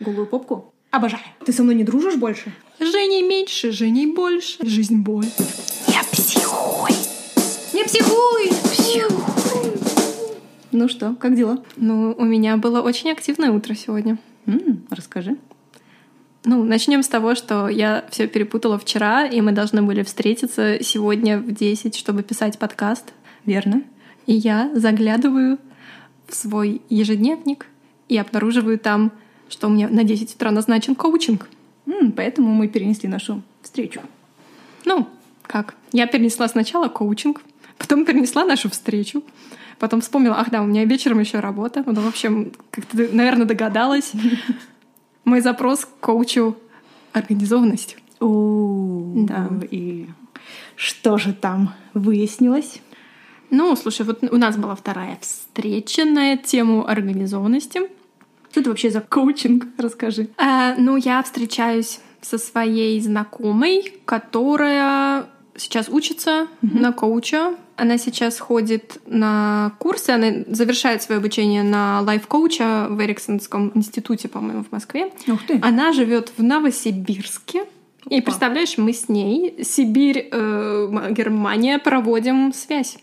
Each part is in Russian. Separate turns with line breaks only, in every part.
Голую попку? Обожаю. Ты со мной не дружишь больше?
Женей меньше, Женей больше. Жизнь боль.
Я психуй. Не психуй! Психуй. Ну что, как дела?
Ну, у меня было очень активное утро сегодня.
М, расскажи.
Ну, начнем с того, что я все перепутала вчера, и мы должны были встретиться сегодня в 10, чтобы писать подкаст.
Верно.
И я заглядываю в свой ежедневник и обнаруживаю там, что у меня на 10 утра назначен коучинг.
Поэтому мы перенесли нашу встречу.
Ну, как? Я перенесла сначала коучинг, потом перенесла нашу встречу, потом вспомнила, ах да, у меня вечером еще работа. Ну, в общем, как ты, наверное, догадалась, мой запрос к коучу — организованность.
О,
Да.
И что же там выяснилось?
Ну, слушай, вот у нас была вторая встреча на тему организованности.
Что это вообще за коучинг? Расскажи.
А, ну, я встречаюсь со своей знакомой, которая сейчас учится на коуча. Она сейчас ходит на курсы, она завершает свое обучение на лайф-коуча в Эриксонском институте, по-моему, в Москве.
Ух ты.
Она живет в Новосибирске. И
Опа.
представляешь, мы с ней, Сибирь, э, Германия, проводим связь.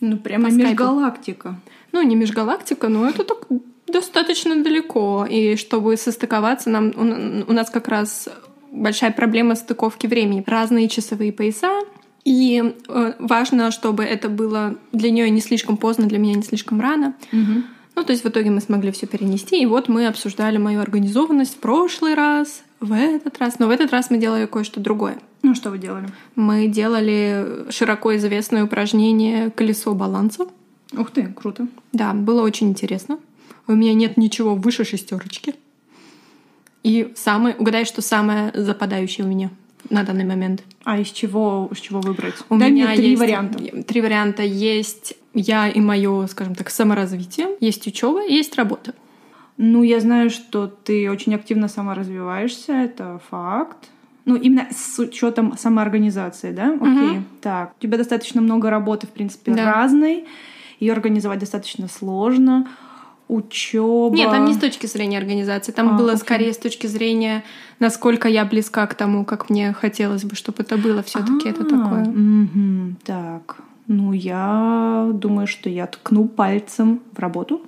Ну, прямо межгалактика.
Ну, не межгалактика, но это так достаточно далеко. И чтобы состыковаться, нам, у, у нас как раз большая проблема стыковки времени. Разные часовые пояса. И э, важно, чтобы это было для нее не слишком поздно, для меня не слишком рано.
Мгм.
Ну, то есть в итоге мы смогли все перенести. И вот мы обсуждали мою организованность в прошлый раз, в этот раз. Но в этот раз мы делали кое-что другое.
Ну, что вы делали?
Мы делали широко известное упражнение «Колесо баланса».
Ух ты, круто.
Да, было очень интересно. У меня нет ничего выше шестерочки. И самое, угадай, что самое западающее у меня на данный момент.
А из чего, из чего выбрать?
У
Дай
меня
мне три
есть
варианта.
Три варианта. Есть я и мое, скажем так, саморазвитие, есть учеба, есть работа.
Ну, я знаю, что ты очень активно саморазвиваешься, это факт. Ну, именно с учетом самоорганизации, да? Окей.
Мгм.
Так, у тебя достаточно много работы, в принципе,
Да.
разной. Ее организовать достаточно сложно. Учеба.
Нет, там не с точки зрения организации, там
А,
было
окей.
скорее с точки зрения, насколько я близка к тому, как мне хотелось бы, чтобы это было. Все-таки это
А,
такое.
Так. Ну, я думаю, что я ткну пальцем в работу.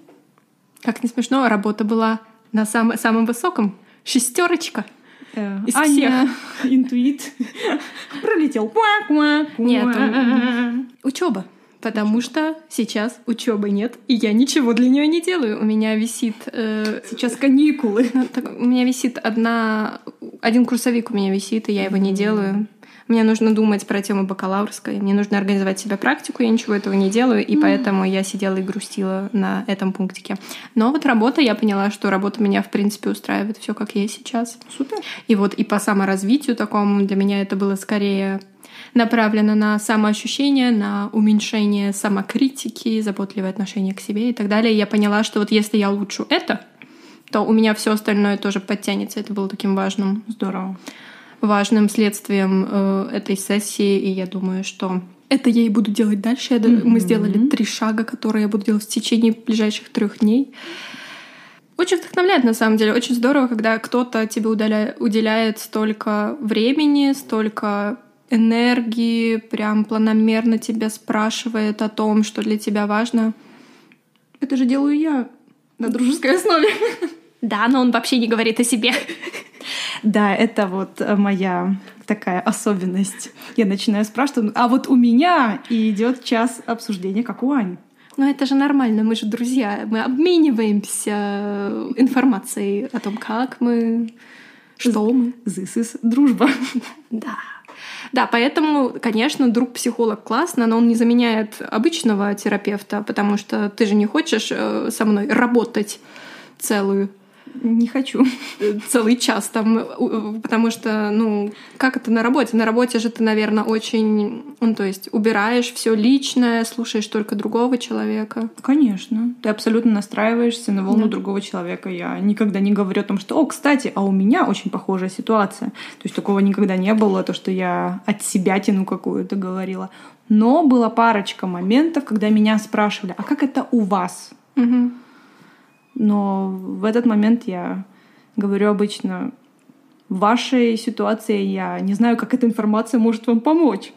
Как не смешно, работа была на сам- самом высоком. Шестерочка.
Э,
Из
Аня, интуит, пролетел.
Нет. Учеба. Потому что сейчас учебы нет, и я ничего для нее не делаю. У меня висит. э,
Сейчас каникулы.
у меня висит одна. Один курсовик у меня висит, и я его не делаю. Мне нужно думать про тему бакалаврской, мне нужно организовать себе практику, я ничего этого не делаю, и поэтому я сидела и грустила на этом пунктике. Но вот работа, я поняла, что работа меня, в принципе, устраивает все как есть сейчас.
Супер.
И вот и по саморазвитию такому для меня это было скорее направлено на самоощущение, на уменьшение самокритики, заботливое отношение к себе и так далее. И я поняла, что вот если я улучшу это, то у меня все остальное тоже подтянется. Это было таким важным,
Здорово.
важным следствием э, этой сессии. И я думаю, что это я и буду делать дальше. Я д- Мы сделали три шага, которые я буду делать в течение ближайших трех дней. Очень вдохновляет, на самом деле. Очень здорово, когда кто-то тебе удаля- уделяет столько времени, столько энергии, прям планомерно тебя спрашивает о том, что для тебя важно.
Это же делаю я на дружеской основе.
Да, но он вообще не говорит о себе.
Да, это вот э, моя такая особенность. Я начинаю спрашивать, а вот у меня и идет час обсуждения, как у Ани.
Но это же нормально, мы же друзья, мы обмениваемся информацией о том, как мы, что мы.
This is дружба.
Да. Да, поэтому, конечно, друг-психолог классно, но он не заменяет обычного терапевта, потому что ты же не хочешь э, со мной работать целую
Не хочу.
целый час там, потому что, ну, как это на работе? На работе же ты, наверное, очень, ну, то есть убираешь все личное, слушаешь только другого человека.
Конечно. Ты абсолютно настраиваешься на волну
Да.
другого человека. Я никогда не говорю о том, что, о, кстати, а у меня очень похожая ситуация. То есть такого никогда не было, то, что я от себя тяну какую-то говорила. Но была парочка моментов, когда меня спрашивали, а как это у вас?
Мгм.
Но в этот момент я говорю обычно, в вашей ситуации я не знаю, как эта информация может вам помочь.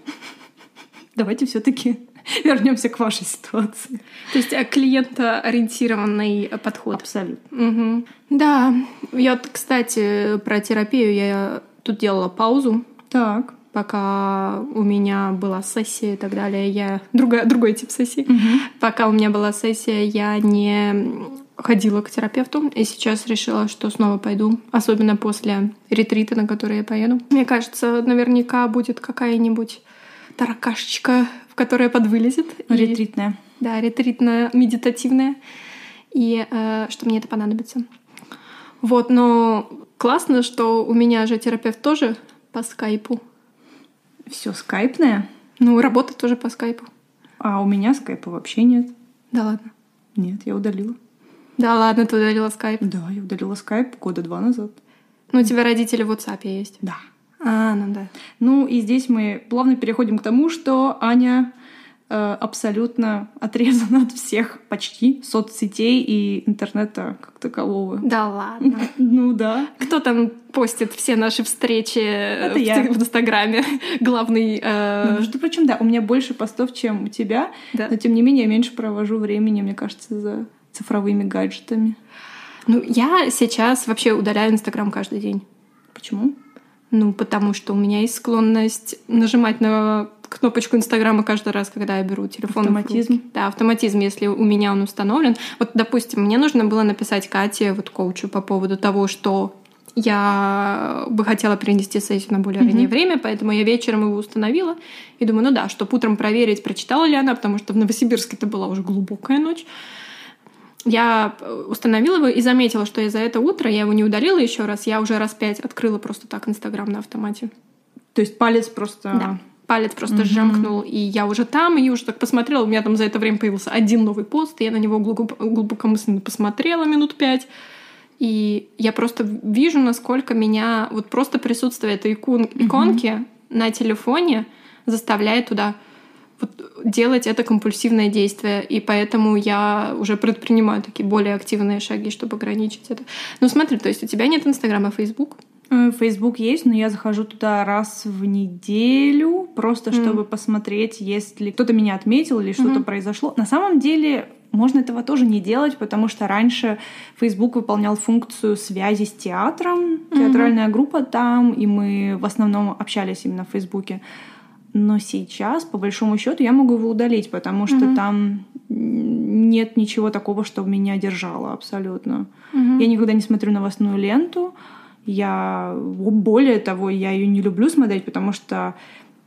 Давайте все-таки вернемся к вашей ситуации.
То есть э, клиентоориентированный подход.
Абсолютно.
Угу. Да, я, вот, кстати, про терапию я тут делала паузу.
Так.
Пока у меня была сессия и так далее, я другой, другой тип сессии.
Мгм.
Пока у меня была сессия, я не ходила к терапевту, и сейчас решила, что снова пойду, особенно после ретрита, на который я поеду. Мне кажется, наверняка будет какая-нибудь таракашечка, в которая подвылезет. и-
Ретритная.
Да, ретритно-медитативная. И э, что мне это понадобится. Вот, но классно, что у меня же терапевт тоже по скайпу.
Все скайпное,
Ну, работа тоже по скайпу.
а у меня скайпа вообще нет.
Да ладно.
Нет, я удалила.
Да ладно, ты удалила скайп.
Да, я удалила скайп года два назад.
Ну, у тебя родители в WhatsApp есть.
Да.
А, ну да.
Ну и здесь мы плавно переходим к тому, что Аня э, абсолютно отрезана от всех почти соцсетей и интернета как такового.
Да ладно.
Ну да.
Кто там постит все наши встречи э, в,
я.
в Инстаграме? Главный... э,
Ну, Между прочим, да, у меня больше постов, чем у тебя,
да.
но тем не менее я меньше провожу времени, мне кажется, за цифровыми гаджетами.
Ну, я сейчас вообще удаляю Инстаграм каждый день.
Почему?
Ну, потому что у меня есть склонность нажимать на кнопочку Инстаграма каждый раз, когда я беру телефон.
Автоматизм.
Да, автоматизм, если у меня он установлен. Вот, допустим, мне нужно было написать Кате, вот коучу, по поводу того, что я бы хотела перенести сессию на более раннее
Мгм.
время, поэтому я вечером его установила. И думаю, ну да, чтобы утром проверить, прочитала ли она, потому что в Новосибирске это была уже глубокая ночь. Я э, установила его и заметила, что я за это утро, я его не удалила еще раз, я уже раз пять открыла просто так Инстаграм на автомате.
То есть палец просто...
Да. Палец просто
Мгм.
жамкнул, и я уже там, и уже так посмотрела. У меня там за это время появился один новый пост, и я на него глубоко- глубокомысленно посмотрела минут пять. И я просто вижу, насколько меня вот просто присутствие этой икон- иконки на телефоне заставляет туда вот делать это компульсивное действие. И поэтому я уже предпринимаю такие более активные шаги, чтобы ограничить это. Ну смотри, то есть у тебя нет Инстаграма, а Фейсбук?
Э, Фейсбук есть, но я захожу туда раз в неделю, просто
Мгм.
чтобы посмотреть, если кто-то меня отметил или что-то
Мгм.
произошло. На самом деле можно этого тоже не делать, потому что раньше Facebook выполнял функцию связи с театром, театральная группа там, и мы в основном общались именно в Фейсбуке. Но сейчас, по большому счету, я могу его удалить, потому что
Мгм.
там нет ничего такого, что меня держало абсолютно. Я никогда не смотрю новостную ленту. Я более того, я ее не люблю смотреть, потому что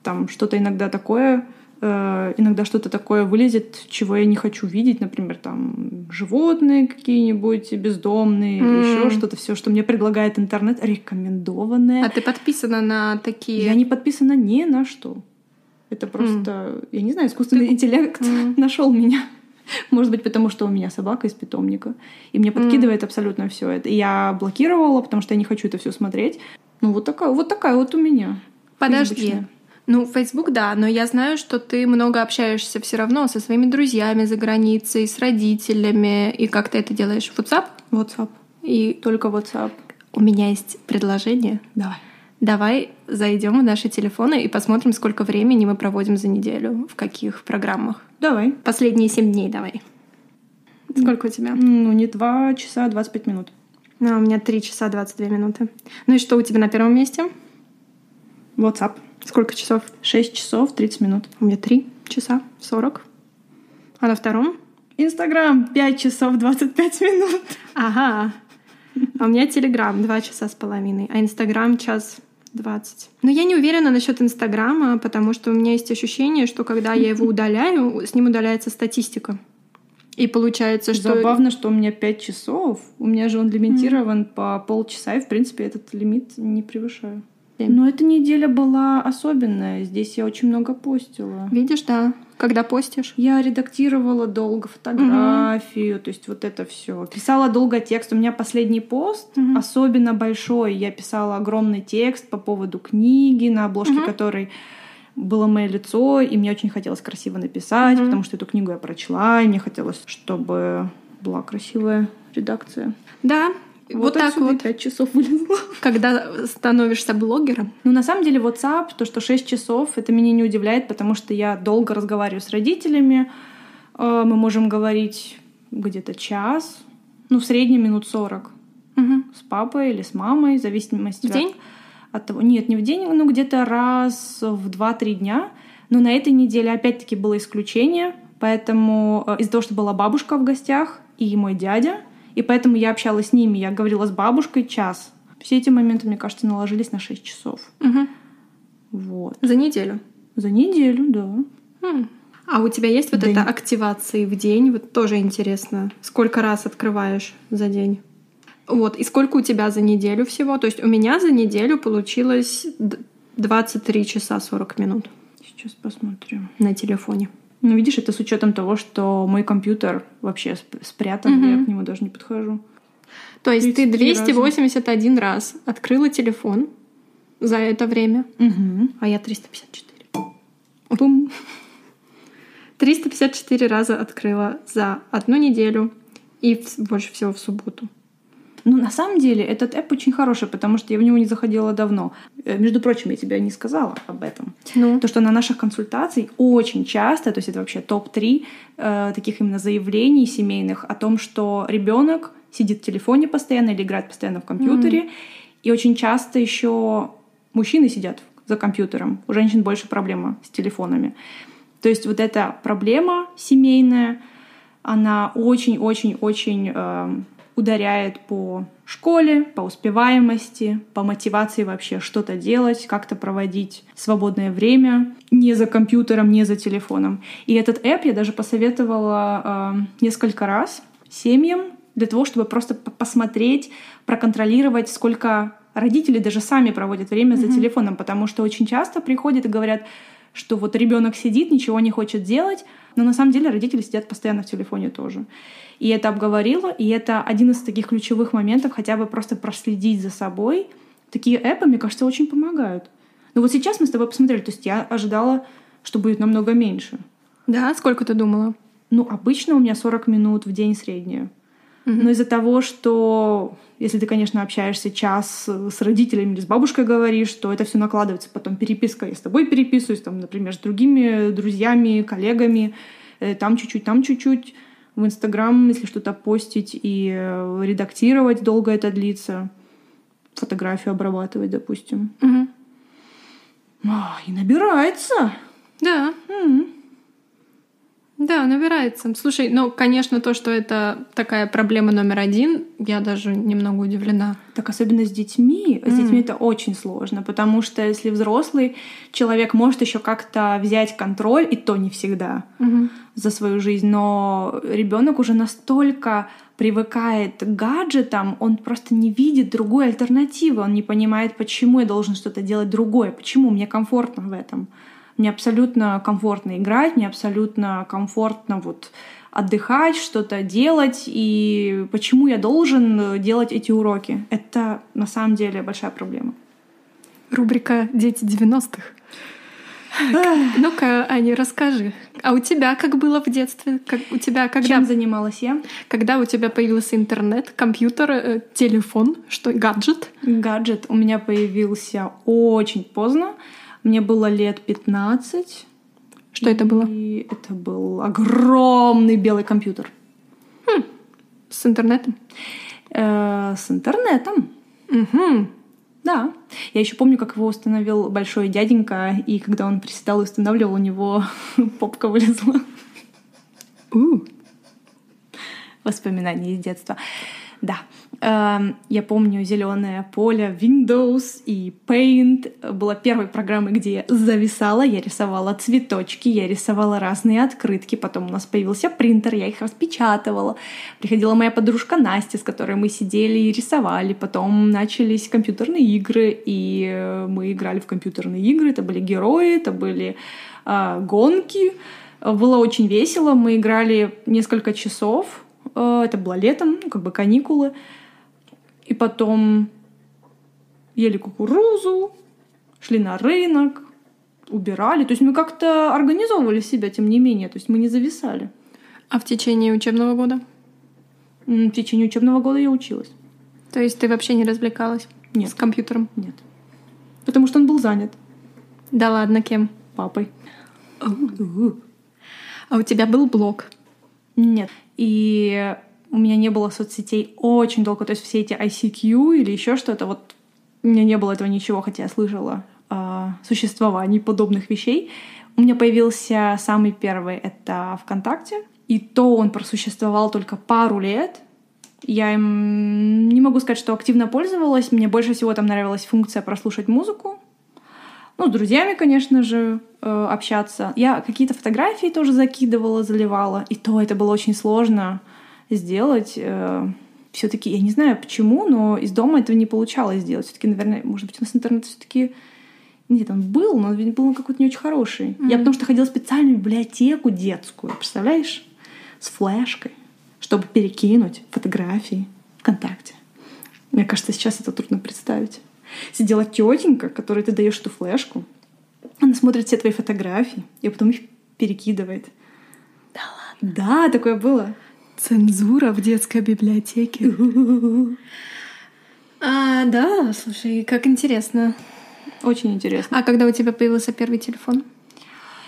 там что-то иногда такое, э, иногда что-то такое вылезет, чего я не хочу видеть, например, там животные какие-нибудь бездомные, или
М.
еще что-то, все, что мне предлагает интернет, рекомендованное.
А ты подписана на такие...
Я не подписана ни на что. Это просто, я не знаю, искусственный
Ты-
интеллект
М.
нашел меня. Может быть, потому что у меня собака из питомника. И мне подкидывает абсолютно все это. И я блокировала, потому что я не хочу это все смотреть. Ну, вот такая, вот такая вот у меня.
Подожди.
фейсбучная.
Ну, Facebook, да, но я знаю, что ты много общаешься все равно со своими друзьями за границей, с родителями. И как ты это делаешь? WhatsApp?
WhatsApp.
И
Только WhatsApp.
у меня есть предложение.
Давай.
Давай зайдем в наши телефоны и посмотрим, сколько времени мы проводим за неделю, в каких программах.
Давай.
Последние семь дней давай. Сколько у тебя?
Ну, не 2 часа 25 минут.
Ну, у меня 3 часа 22 минуты. Ну и что у тебя на первом месте?
WhatsApp.
Сколько часов?
6 часов 30 минут.
У меня 3 часа 40. А на втором?
Инстаграм 5 часов 25 минут.
Ага. А у меня Телеграм 2 часа с половиной, а Инстаграм час 20. Но я не уверена насчет Инстаграма, потому что у меня есть ощущение, что когда я его удаляю, с ним удаляется статистика. И получается, что...
Забавно, что у меня 5 часов. У меня же он лимитирован по полчаса, и, в принципе, этот лимит не превышаю. Но эта неделя была особенная. Здесь я очень много постила.
Видишь, да, когда постишь.
Я редактировала долго фотографию, то есть вот это все. Писала долго текст. У меня последний пост
Мгм.
особенно большой. Я писала огромный текст по поводу книги, на обложке
Мгм.
которой было мое лицо, и мне очень хотелось красиво написать,
Мгм.
потому что эту книгу я прочла, и мне хотелось, чтобы была красивая редакция.
Да, Вот так
отсюда и
вот.
пять часов вылезло.
Когда становишься блогером.
Ну, на самом деле, WhatsApp, то, что 6 часов, это меня не удивляет, потому что я долго разговариваю с родителями. Э, Мы можем говорить где-то час, ну, в среднем минут 40
Мгм.
с папой или с мамой, в зависимости
В
от-
день?
от того. Нет, не в день, ну, где-то раз в 2-3 дня. Но на этой неделе опять-таки было исключение, поэтому э, из-за того, что была бабушка в гостях и мой дядя, и поэтому я общалась с ними, я говорила с бабушкой час. Все эти моменты, мне кажется, наложились на 6 часов.
Мгм.
Вот.
За неделю.
За неделю, да.
М. А у тебя есть вот
Да
это
не-
активации в день? Вот тоже интересно. Сколько раз открываешь за день? Вот. И сколько у тебя за неделю всего? То есть у меня за неделю получилось д- 23 часа 40 минут
Сейчас посмотрим.
на телефоне.
Ну, видишь, это с учетом того, что мой компьютер вообще сп- спрятан, я
Мгм.
к нему даже не подхожу.
То есть ты
33 раза.
281 раз открыла телефон за это время,
Угу.
а я 354.
Пум.
354 раза открыла за одну неделю и больше всего в субботу.
Ну, на самом деле, этот эп очень хороший, потому что я в него не заходила давно. Э, Между прочим, я тебе не сказала об этом.
Ну,
То, что на наших консультациях очень часто, то есть это вообще топ-3 э, таких именно заявлений семейных о том, что ребенок сидит в телефоне постоянно или играет постоянно в компьютере. И очень часто еще мужчины сидят за компьютером. У женщин больше проблема с телефонами. То есть вот эта проблема семейная, она очень-очень-очень э, ударяет по школе, по успеваемости, по мотивации вообще что-то делать, как-то проводить свободное время не за компьютером, не за телефоном. И этот эп я даже посоветовала э, несколько раз семьям для того, чтобы просто посмотреть, проконтролировать, сколько родители даже сами проводят время за телефоном, потому что очень часто приходят и говорят, что вот ребенок сидит, ничего не хочет делать, но на самом деле родители сидят постоянно в телефоне тоже. И это обговорила, и это один из таких ключевых моментов, хотя бы просто проследить за собой. Такие эпы, мне кажется, очень помогают. Но вот сейчас мы с тобой посмотрели, то есть я ожидала, что будет намного меньше.
да, сколько ты думала?
Ну, обычно у меня 40 минут в день среднее. Но из-за того, что если ты, конечно, общаешься час с родителями или с бабушкой говоришь, то это все накладывается. Потом переписка. Я с тобой переписываюсь, там, например, с другими друзьями, коллегами. э, Там чуть-чуть, там чуть-чуть. В Инстаграм, если что-то постить и э, редактировать, долго это длится. Фотографию обрабатывать, допустим.
Мгм.
А, и набирается.
Да,
М.
да, набирается. Слушай, ну, конечно, то, что это такая проблема номер один, я даже немного удивлена.
Так особенно с детьми. С детьми это очень сложно, потому что если взрослый человек может еще как-то взять контроль, и то не всегда за свою жизнь, но ребенок уже настолько привыкает к гаджетам, он просто не видит другой альтернативы, он не понимает, почему я должен что-то делать другое, почему мне комфортно в этом. Мне абсолютно комфортно играть, мне абсолютно комфортно вот отдыхать, что-то делать, и почему я должен делать эти уроки? Это на самом деле большая проблема.
Рубрика «Дети 90-х». Ну-ка, Аня, расскажи. А у тебя как было в детстве? Как у тебя когда,
Чем занималась я?
когда у тебя появился интернет, компьютер, э, телефон, что гаджет?
Гаджет у меня появился очень поздно. Мне было лет 15.
Что это было?
И это был огромный белый компьютер
С интернетом?
Э, с интернетом.
Угу.
Да. Я еще помню, как его установил большой дяденька, и когда он приседал и устанавливал, у него попка вылезла. Воспоминания из детства. Да. Эм, Я помню зеленое поле Windows и Paint была первой программой, где я зависала, я рисовала цветочки, я рисовала разные открытки, потом у нас появился принтер, я их распечатывала. Приходила моя подружка Настя, с которой мы сидели и рисовали, потом начались компьютерные игры, и э, мы играли в компьютерные игры, это были герои, это были а, гонки, было очень весело, мы играли несколько часов, Э, это было летом, ну, как бы каникулы. И потом ели кукурузу, шли на рынок, убирали. То есть мы как-то организовывали себя, тем не менее. То есть мы не зависали.
А в течение учебного года?
В течение учебного года я училась.
То есть ты вообще не развлекалась
Нет.
с компьютером?
Нет. Потому что он был занят
Да ладно, кем?
папой.
А у тебя был блог?
Нет. И у меня не было соцсетей очень долго. То есть все эти ICQ или еще что-то, вот у меня не было этого ничего, хотя я слышала о существовании подобных вещей. У меня появился самый первый — это ВКонтакте. И то он просуществовал только пару лет. Я им не могу сказать, что активно пользовалась. Мне больше всего там нравилась функция прослушать музыку. Ну, с друзьями, конечно же, э, общаться. Я какие-то фотографии тоже закидывала, заливала. И то это было очень сложно сделать. Все-таки, я не знаю почему, но из дома этого не получалось сделать. Все-таки, наверное, может быть, у нас интернет все-таки нет, он был, но он был какой-то не очень хороший. Я потому что ходила в специальную библиотеку детскую, представляешь? С флешкой, чтобы перекинуть фотографии ВКонтакте. Мне кажется, сейчас это трудно представить. Сидела тетенька, которой ты даешь эту флешку, она смотрит все твои фотографии и потом их перекидывает.
Да ладно.
Да, такое было.
Цензура в детской библиотеке. А, да, слушай, как интересно.
Очень интересно.
А когда у тебя появился первый телефон?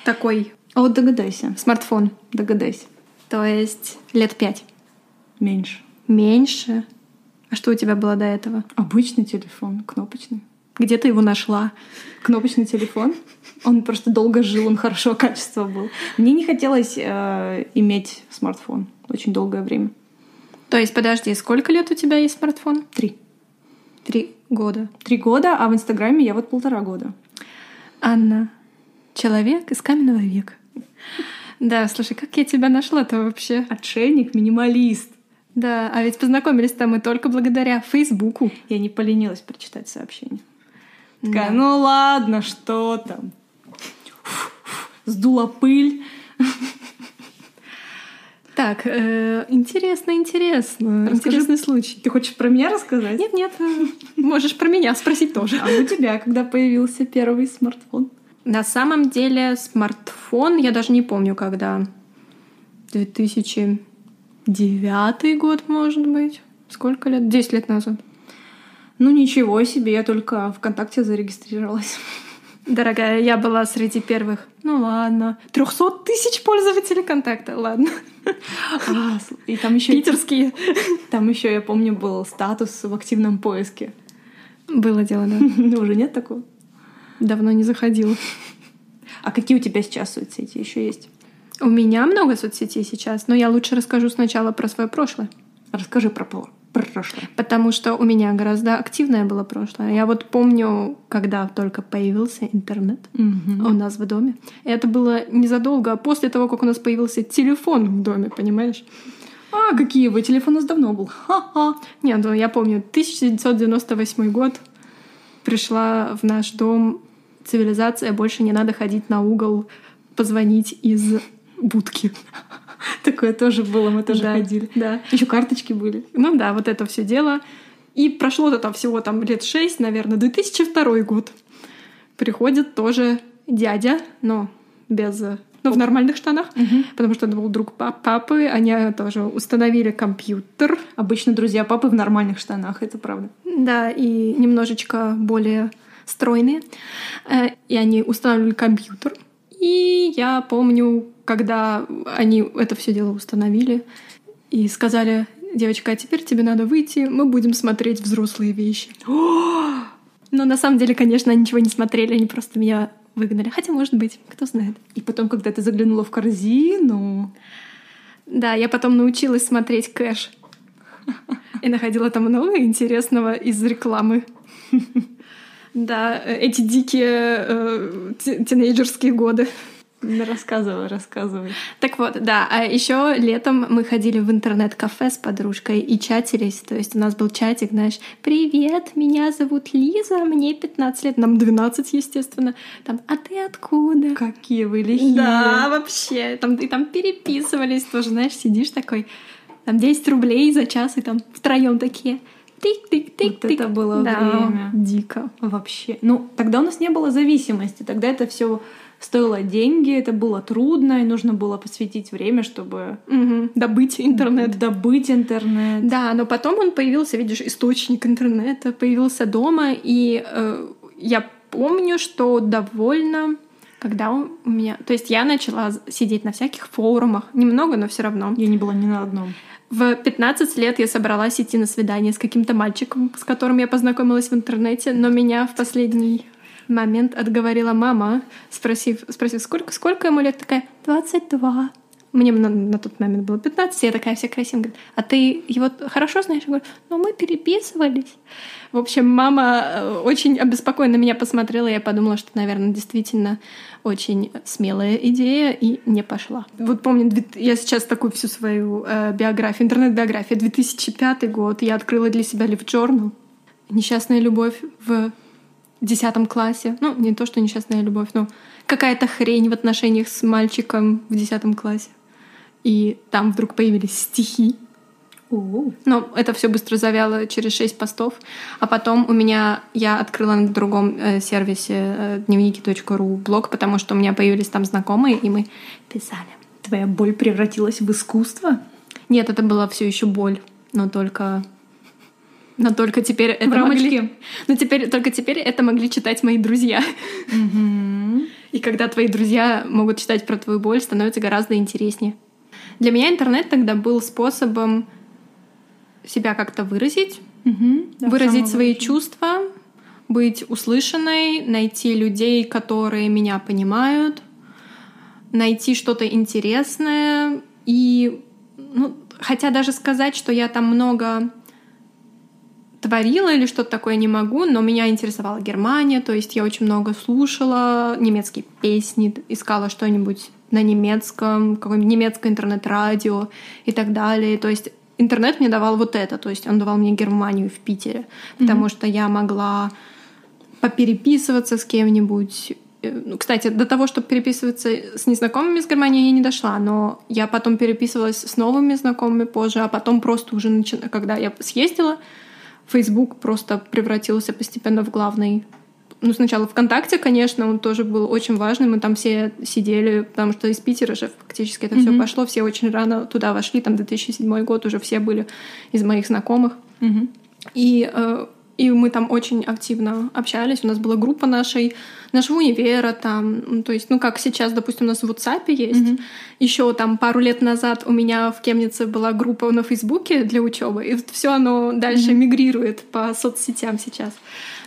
Такой
А вот догадайся,
смартфон.
догадайся.
То есть лет пять.
Меньше.
Меньше. А что у тебя было до этого?
Обычный телефон, кнопочный.
Где ты его нашла?
Кнопочный телефон. Он просто долго жил, он хорошего качества был. Мне не хотелось э, иметь смартфон очень долгое время.
То есть, подожди, сколько лет у тебя есть смартфон?
Три.
Три года.
Три года, а в Инстаграме я вот полтора года.
Анна, человек из каменного века. Да, слушай, как я тебя нашла-то вообще?
Отшельник, минималист.
Да, а ведь познакомились-то мы только благодаря Фейсбуку.
Я не поленилась прочитать сообщение. Такая,
Да.
ну ладно, что там? Сдула пыль.
Так, э, интересно, интересно.
Расскажи.
Интересный случай.
Ты хочешь про меня рассказать?
Нет, нет, можешь про меня спросить тоже.
А у тебя, когда появился первый смартфон?
На самом деле смартфон, я даже не помню, когда. 2009 год, может быть. Сколько лет? 10 лет назад.
Ну ничего себе, я только ВКонтакте зарегистрировалась.
Дорогая, я была среди первых. Ну ладно. 300 тысяч пользователей контакта. Ладно.
А, и там еще,
Питерские.
там еще, я помню, был статус в активном поиске.
Было дело, да.
Ну, Уже нет такого?
Давно не заходила.
А какие у тебя сейчас соцсети еще есть?
У меня много соцсетей сейчас, но я лучше расскажу сначала про свое прошлое.
Расскажи про прошлое.
Потому что у меня гораздо активное было прошлое. Я вот помню, когда только появился интернет у нас в доме. Это было незадолго, после того, как у нас появился телефон в доме, понимаешь?
А, какие вы? Телефон у нас давно был. Ха-ха.
Нет, ну я помню, 1998 год пришла в наш дом цивилизация, больше не надо ходить на угол, позвонить из будки.
Такое тоже было, мы тоже
Да,
ходили.
Да.
Еще карточки были.
Ну да, вот это все дело. И прошло-то там всего там лет шесть, наверное, 2002 год. Приходит тоже дядя, но без... э, Ну, в нормальных штанах, потому что это был друг па- папы. Они тоже установили компьютер.
Обычно друзья папы в нормальных штанах, это правда.
Да, и немножечко более стройные. Э, И они устанавливали компьютер. И я помню, когда они это все дело установили и сказали, девочка, а теперь тебе надо выйти, мы будем смотреть взрослые вещи. Но на самом деле, конечно, они ничего не смотрели, они просто меня выгнали. Хотя, может быть, кто знает.
И потом, когда ты заглянула в корзину...
Да, я потом научилась смотреть кэш. И находила там много интересного из рекламы. Да, эти дикие э, ти- тинейджерские годы.
Да рассказывай, рассказывай.
Так вот, да, а еще летом мы ходили в интернет-кафе с подружкой и чатились. То есть у нас был чатик, знаешь, «Привет, меня зовут Лиза, мне 15 лет». Нам 12, естественно. Там «А ты откуда?»
Какие вы лихие.
Да, вообще. Там, и там переписывались тоже, знаешь, сидишь такой, там 10 рублей за час, и там втроем такие тык-тык-тык-тык.
Вот это было
да,
время.
дико.
Вообще. Ну, тогда у нас не было зависимости. Тогда это все стоило деньги, это было трудно, и нужно было посвятить время, чтобы
Мгм. добыть интернет.
добыть интернет.
Да, но потом он появился, видишь, источник интернета появился дома, и э, я помню, что довольно, когда у меня, то есть я начала сидеть на всяких форумах, немного, но все равно.
Я не была ни на одном.
В 15 лет я собралась идти на свидание с каким-то мальчиком, с которым я познакомилась в интернете, но меня в последний момент отговорила мама, спросив, спросив сколько, сколько ему лет, такая, 22. Мне на, на тот момент было 15, я такая вся красивая, говорит, а ты его хорошо знаешь? Я говорю, ну мы переписывались. В общем, мама э, очень обеспокоенно меня посмотрела, я подумала, что, наверное, действительно очень смелая идея, и не пошла. Вот помню, я сейчас такую всю свою э, биографию, интернет-биографию, 2005 год, я открыла для себя Live Journal, несчастная любовь в десятом классе. Ну, не то, что несчастная любовь, но какая-то хрень в отношениях с мальчиком в десятом классе. И там вдруг появились стихи. Но это все быстро завяло через шесть постов. А потом у меня я открыла на другом э, сервисе э, дневники.ру блог, потому что у меня появились там знакомые, и мы писали.
Твоя боль превратилась в искусство?
Нет, это была все еще боль, но только но только теперь это
рамочке.
могли... Но теперь только теперь это могли читать мои друзья. И когда твои друзья могут читать про твою боль, становится гораздо интереснее. Для меня интернет тогда был способом себя как-то выразить,
Мгм. Да,
выразить свои чувства, быть услышанной, найти людей, которые меня понимают, найти что-то интересное. И, ну, хотя даже сказать, что я там много творила или что-то такое не могу, но меня интересовала Германия, то есть я очень много слушала немецкие песни, искала что-нибудь на немецком, какое-нибудь немецкое интернет-радио и так далее. То есть интернет мне давал вот это, то есть он давал мне Германию в Питере, потому что я могла попереписываться с кем-нибудь. Э, Ну, кстати, до того, чтобы переписываться с незнакомыми с Германией, я не дошла, но я потом переписывалась с новыми знакомыми позже, а потом просто уже, начи- когда я съездила, Facebook просто превратился постепенно в главный ну, сначала ВКонтакте, конечно, он тоже был очень важным. Мы там все сидели, потому что из Питера же фактически это все
Мгм.
пошло. Все очень рано туда вошли. Там 2007 год уже все были из моих знакомых.
Мгм.
И, э, и мы там очень активно общались. У нас была группа нашей, нашего универа там. Ну, То есть, ну, как сейчас, допустим, у нас в WhatsApp есть.
Мгм.
Еще там пару лет назад у меня в Кемнице была группа на Фейсбуке для учебы, и все оно дальше мигрирует по соцсетям сейчас.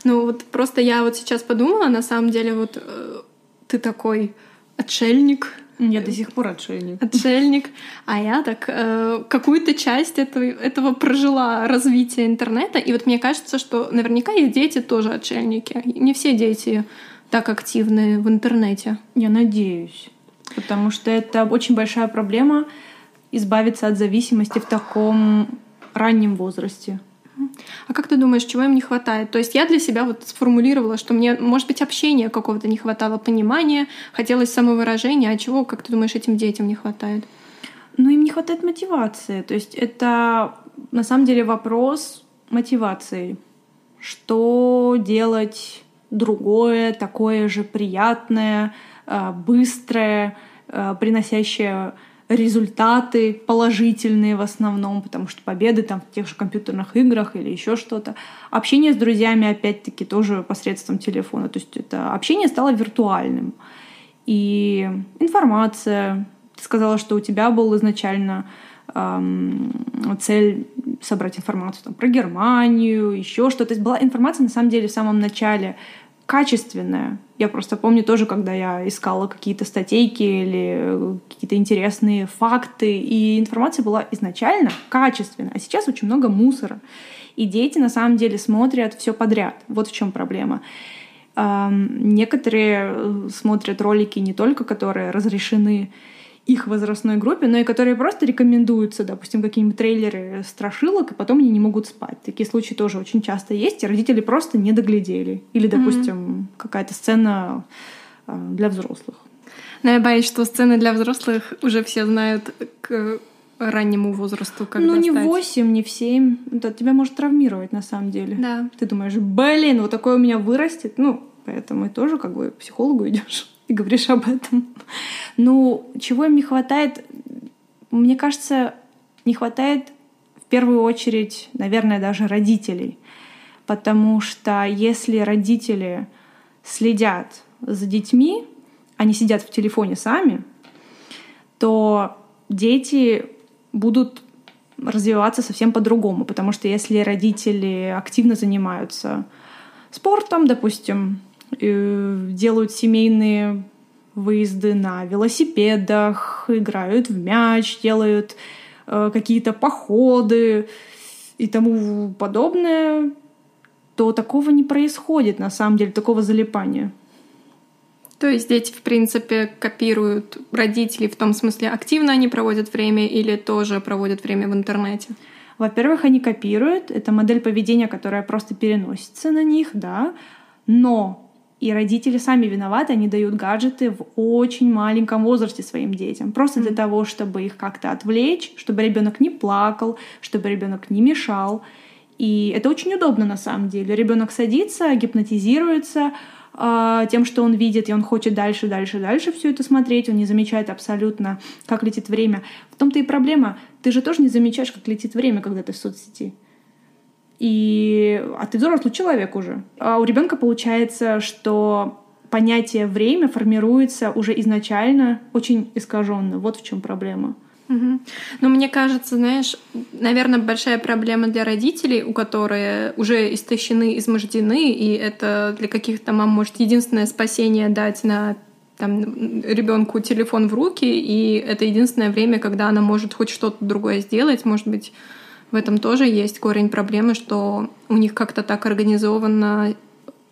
Ну вот просто я вот сейчас подумала, на самом деле вот э, ты такой отшельник,
Я до сих пор отшельник.
отшельник, а я так э, какую-то часть этого, этого прожила развитие интернета, и вот мне кажется, что наверняка и дети тоже отшельники. Не все дети так активны в интернете.
Я надеюсь. Потому что это очень большая проблема избавиться от зависимости в таком раннем возрасте.
А как ты думаешь, чего им не хватает? То есть я для себя вот сформулировала, что мне, может быть, общения какого-то не хватало, понимания, хотелось самовыражения, а чего, как ты думаешь, этим детям не хватает?
Но им не хватает мотивации. То есть это на самом деле вопрос мотивации. Что делать другое, такое же приятное, э, быстрое, э, приносящее результаты положительные в основном, потому что победы там в тех же компьютерных играх или еще что-то. Общение с друзьями, опять-таки, тоже посредством телефона. То есть это общение стало виртуальным. И информация. Ты сказала, что у тебя был изначально цель собрать информацию там, про Германию, еще что-то. То есть была информация на самом деле в самом начале качественная. Я просто помню тоже, когда я искала какие-то статейки или э, какие-то интересные факты, и информация была изначально качественная, а сейчас очень много мусора. И дети на самом деле смотрят все подряд. Вот в чем проблема. Некоторые э, смотрят ролики не только, которые разрешены их возрастной группе, но и которые просто рекомендуются, допустим, какие-нибудь трейлеры страшилок, и потом они не могут спать. Такие случаи тоже очень часто есть, и родители просто не доглядели. Или, допустим, какая-то сцена э, для взрослых.
Но я боюсь, что сцены для взрослых уже все знают к раннему возрасту, когда
ну, не в
стать.
8, не в 7. Это тебя может травмировать на самом деле.
Да.
Ты думаешь, блин, вот такое у меня вырастет. Ну, поэтому и тоже как бы к психологу идешь. И говоришь об этом. Ну, чего им не хватает? Мне кажется, не хватает в первую очередь, наверное, даже родителей. Потому что если родители следят за детьми, они сидят в телефоне сами, то дети будут развиваться совсем по-другому, потому что если родители активно занимаются спортом, допустим, делают семейные выезды на велосипедах, играют в мяч, делают э, какие-то походы и тому подобное, то такого не происходит на самом деле, такого залипания.
То есть дети, в принципе, копируют родителей в том смысле, активно они проводят время или тоже проводят время в интернете?
Во-первых, они копируют. Это модель поведения, которая просто переносится на них, да. Но и родители сами виноваты, они дают гаджеты в очень маленьком возрасте своим детям. Просто mm-hmm. для того, чтобы их как-то отвлечь, чтобы ребенок не плакал, чтобы ребенок не мешал. И это очень удобно на самом деле. Ребенок садится, гипнотизируется, а, тем, что он видит, и он хочет дальше, дальше, дальше все это смотреть, он не замечает абсолютно, как летит время. В том-то и проблема. Ты же тоже не замечаешь, как летит время, когда ты в соцсети. И... А ты взрослый человек уже. А у ребенка получается, что понятие время формируется уже изначально очень искаженно. Вот в чем проблема.
Угу. Ну, мне кажется, знаешь, наверное, большая проблема для родителей, у которых уже истощены, измождены, и это для каких-то мам может единственное спасение дать на там, ребенку телефон в руки, и это единственное время, когда она может хоть что-то другое сделать. Может быть, в этом тоже есть корень проблемы, что у них как-то так организована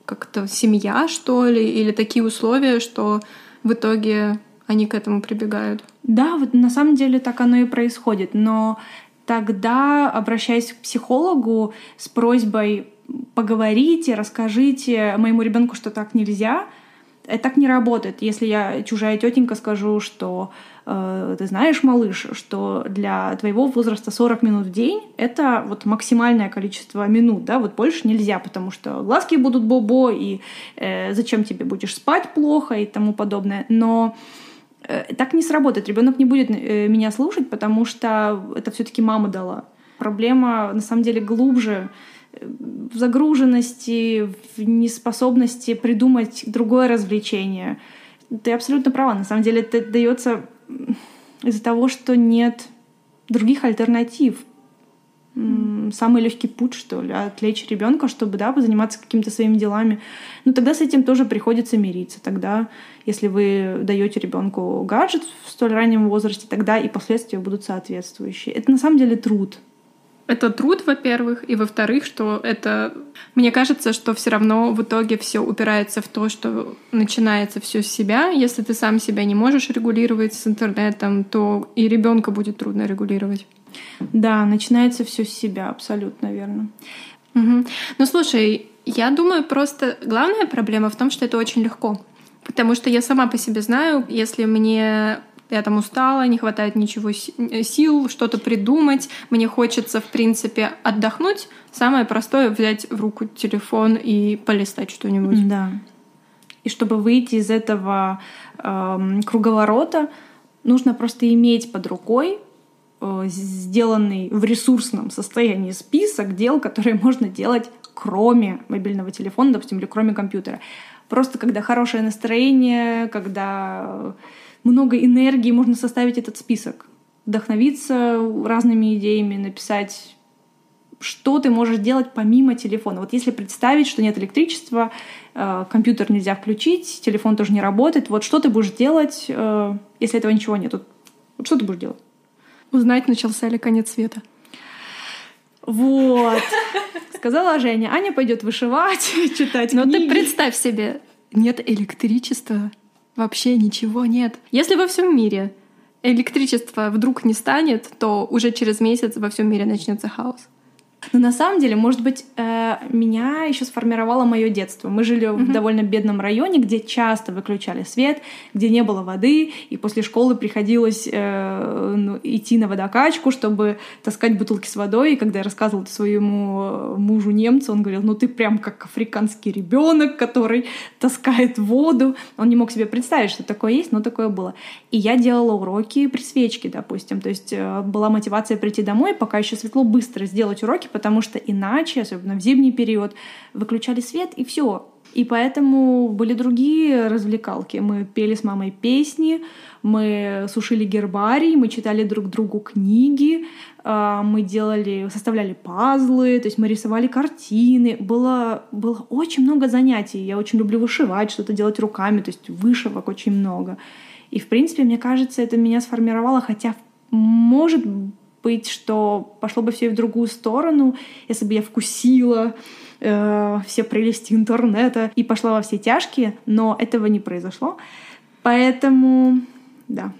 как-то семья, что ли, или такие условия, что в итоге они к этому прибегают.
Да, вот на самом деле так оно и происходит, но тогда, обращаясь к психологу с просьбой поговорите, расскажите моему ребенку, что так нельзя, это так не работает. Если я чужая тетенька скажу, что ты знаешь, малыш, что для твоего возраста 40 минут в день это вот максимальное количество минут, да, вот больше нельзя, потому что глазки будут бобо, и э, зачем тебе будешь спать плохо и тому подобное. Но Э, так не сработает. Ребенок не будет э, меня слушать, потому что это все-таки мама дала. Проблема на самом деле глубже э, в загруженности, в неспособности придумать другое развлечение. Ты абсолютно права. На самом деле это дается из-за того, что нет других альтернатив самый легкий путь, что ли, отвлечь ребенка, чтобы, да, позаниматься какими-то своими делами. Ну, тогда с этим тоже приходится мириться. Тогда, если вы даете ребенку гаджет в столь раннем возрасте, тогда и последствия будут соответствующие. Это на самом деле труд.
Это труд, во-первых, и во-вторых, что это, мне кажется, что все равно в итоге все упирается в то, что начинается все с себя. Если ты сам себя не можешь регулировать с интернетом, то и ребенка будет трудно регулировать.
Да, начинается все с себя, абсолютно верно.
Угу. Ну слушай, я думаю, просто главная проблема в том, что это очень легко. Потому что я сама по себе знаю, если мне я там устала, не хватает ничего э, сил, что-то придумать, мне хочется, в принципе, отдохнуть. Самое простое — взять в руку телефон и полистать что-нибудь.
Да. И чтобы выйти из этого э, круговорота, нужно просто иметь под рукой Э, сделанный в ресурсном состоянии список дел, которые можно делать кроме мобильного телефона, допустим, или кроме компьютера. Просто когда хорошее настроение, когда много энергии, можно составить этот список, вдохновиться разными идеями, написать, что ты можешь делать помимо телефона. Вот если представить, что нет электричества, э, компьютер нельзя включить, телефон тоже не работает, вот что ты будешь делать, э, если этого ничего нет? Вот что ты будешь делать?
Узнать, начался ли конец света.
Вот. Сказала Женя. Аня пойдет вышивать, читать
Но книги. ты представь себе, нет электричества, вообще ничего нет. Если во всем мире электричества вдруг не станет, то уже через месяц во всем мире начнется хаос.
Но на самом деле, может быть, э, меня еще сформировало мое детство. Мы жили mm-hmm. в довольно бедном районе, где часто выключали свет, где не было воды, и после школы приходилось э, ну, идти на водокачку, чтобы таскать бутылки с водой. И когда я рассказывала это своему э, мужу немцу, он говорил, ну ты прям как африканский ребенок, который таскает воду. Он не мог себе представить, что такое есть, но такое было. И я делала уроки при свечке, допустим. То есть была мотивация прийти домой, пока еще светло, быстро сделать уроки, потому что иначе, особенно в зимний период, выключали свет и все. И поэтому были другие развлекалки. Мы пели с мамой песни, мы сушили гербарий, мы читали друг другу книги, а, мы делали, составляли пазлы, то есть мы рисовали картины. Было, было очень много занятий. Я очень люблю вышивать, что-то делать руками, то есть вышивок очень много. И, в принципе, мне кажется, это меня сформировало, хотя, может быть, что пошло бы все в другую сторону, если бы я вкусила э, все прелести интернета и пошла во все тяжкие, но этого не произошло. Поэтому, да.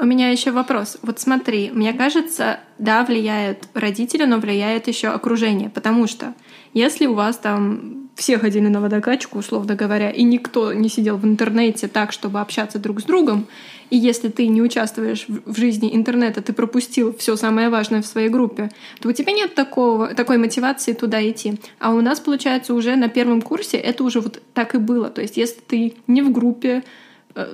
У меня еще вопрос. Вот смотри, мне кажется, да, влияют родители, но влияет еще окружение, потому что если у вас там все ходили на водокачку, условно говоря, и никто не сидел в интернете так, чтобы общаться друг с другом, и если ты не участвуешь в жизни интернета, ты пропустил все самое важное в своей группе, то у тебя нет такого, такой мотивации туда идти. А у нас, получается, уже на первом курсе это уже вот так и было. То есть если ты не в группе,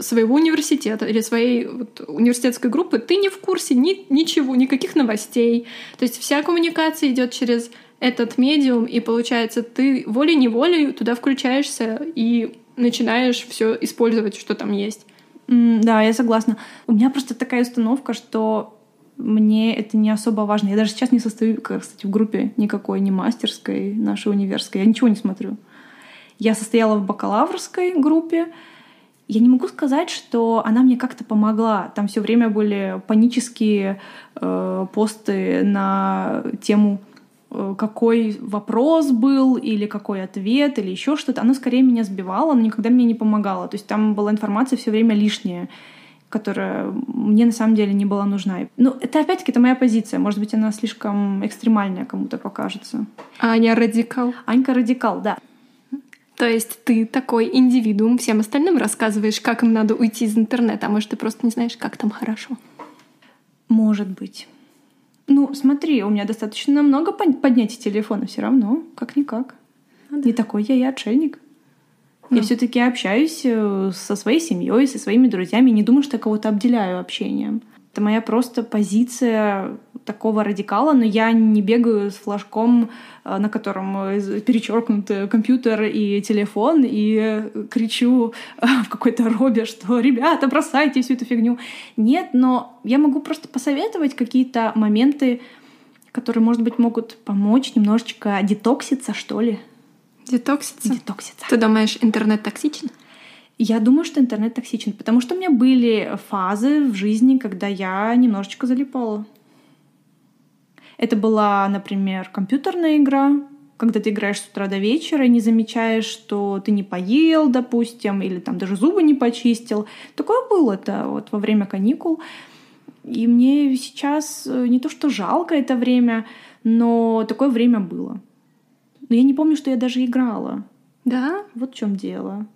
своего университета или своей вот, университетской группы, ты не в курсе ни, ничего, никаких новостей. То есть вся коммуникация идет через этот медиум, и получается, ты волей-неволей туда включаешься и начинаешь все использовать, что там есть.
Mm, да, я согласна. У меня просто такая установка, что мне это не особо важно. Я даже сейчас не состою, кстати, в группе никакой, ни мастерской, нашей универской. Я ничего не смотрю. Я состояла в бакалаврской группе. Я не могу сказать, что она мне как-то помогла. Там все время были панические э, посты на тему Э, какой вопрос был или какой ответ или еще что-то, оно скорее меня сбивало, но никогда мне не помогало. То есть там была информация все время лишняя которая мне на самом деле не была нужна. Ну, это опять-таки это моя позиция. Может быть, она слишком экстремальная кому-то покажется.
Аня радикал.
Анька радикал, да.
То есть ты такой индивидуум, всем остальным рассказываешь, как им надо уйти из интернета, а может, ты просто не знаешь, как там хорошо.
Может быть. Ну, смотри, у меня достаточно много поднятий телефона все равно, как-никак. Ну, да. Не такой я и отшельник. Ну. Я все-таки общаюсь э, со своей семьей, со своими друзьями. Не думаю, что я кого-то обделяю общением. Это моя просто позиция такого радикала, но я не бегаю с флажком, э, на котором э, перечеркнут компьютер и телефон, и кричу э, в какой-то робе, что «Ребята, бросайте всю эту фигню». Нет, но я могу просто посоветовать какие-то моменты, которые, может быть, могут помочь немножечко детокситься, что ли.
Детокситься?
Детокситься.
Ты думаешь, интернет токсичен?
Я думаю, что интернет токсичен, потому что у меня были фазы в жизни, когда я немножечко залипала. Это была, например, компьютерная игра, когда ты играешь с утра до вечера и не замечаешь, что ты не поел, допустим, или там даже зубы не почистил. Такое было это вот во время каникул. И мне сейчас э, не то что жалко это время, но такое время было. Но я не помню, что я даже играла.
Да?
Вот в чем дело.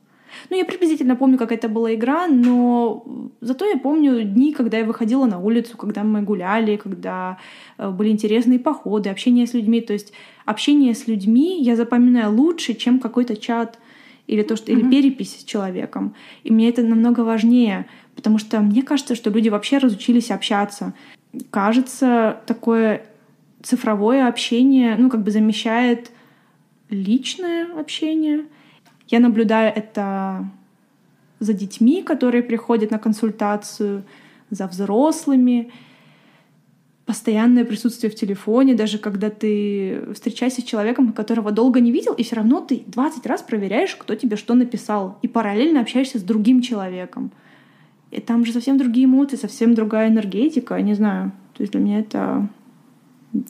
Ну, я приблизительно помню, как это была игра, но зато я помню дни, когда я выходила на улицу, когда мы гуляли, когда э, были интересные походы, общение с людьми. То есть общение с людьми я запоминаю лучше, чем какой-то чат или то, что, mm-hmm. или перепись с человеком. И мне это намного важнее, потому что мне кажется, что люди вообще разучились общаться. Кажется, такое цифровое общение, ну, как бы замещает личное общение — я наблюдаю это за детьми, которые приходят на консультацию, за взрослыми. Постоянное присутствие в телефоне, даже когда ты встречаешься с человеком, которого долго не видел, и все равно ты 20 раз проверяешь, кто тебе что написал, и параллельно общаешься с другим человеком. И там же совсем другие эмоции, совсем другая энергетика, не знаю. То есть для меня это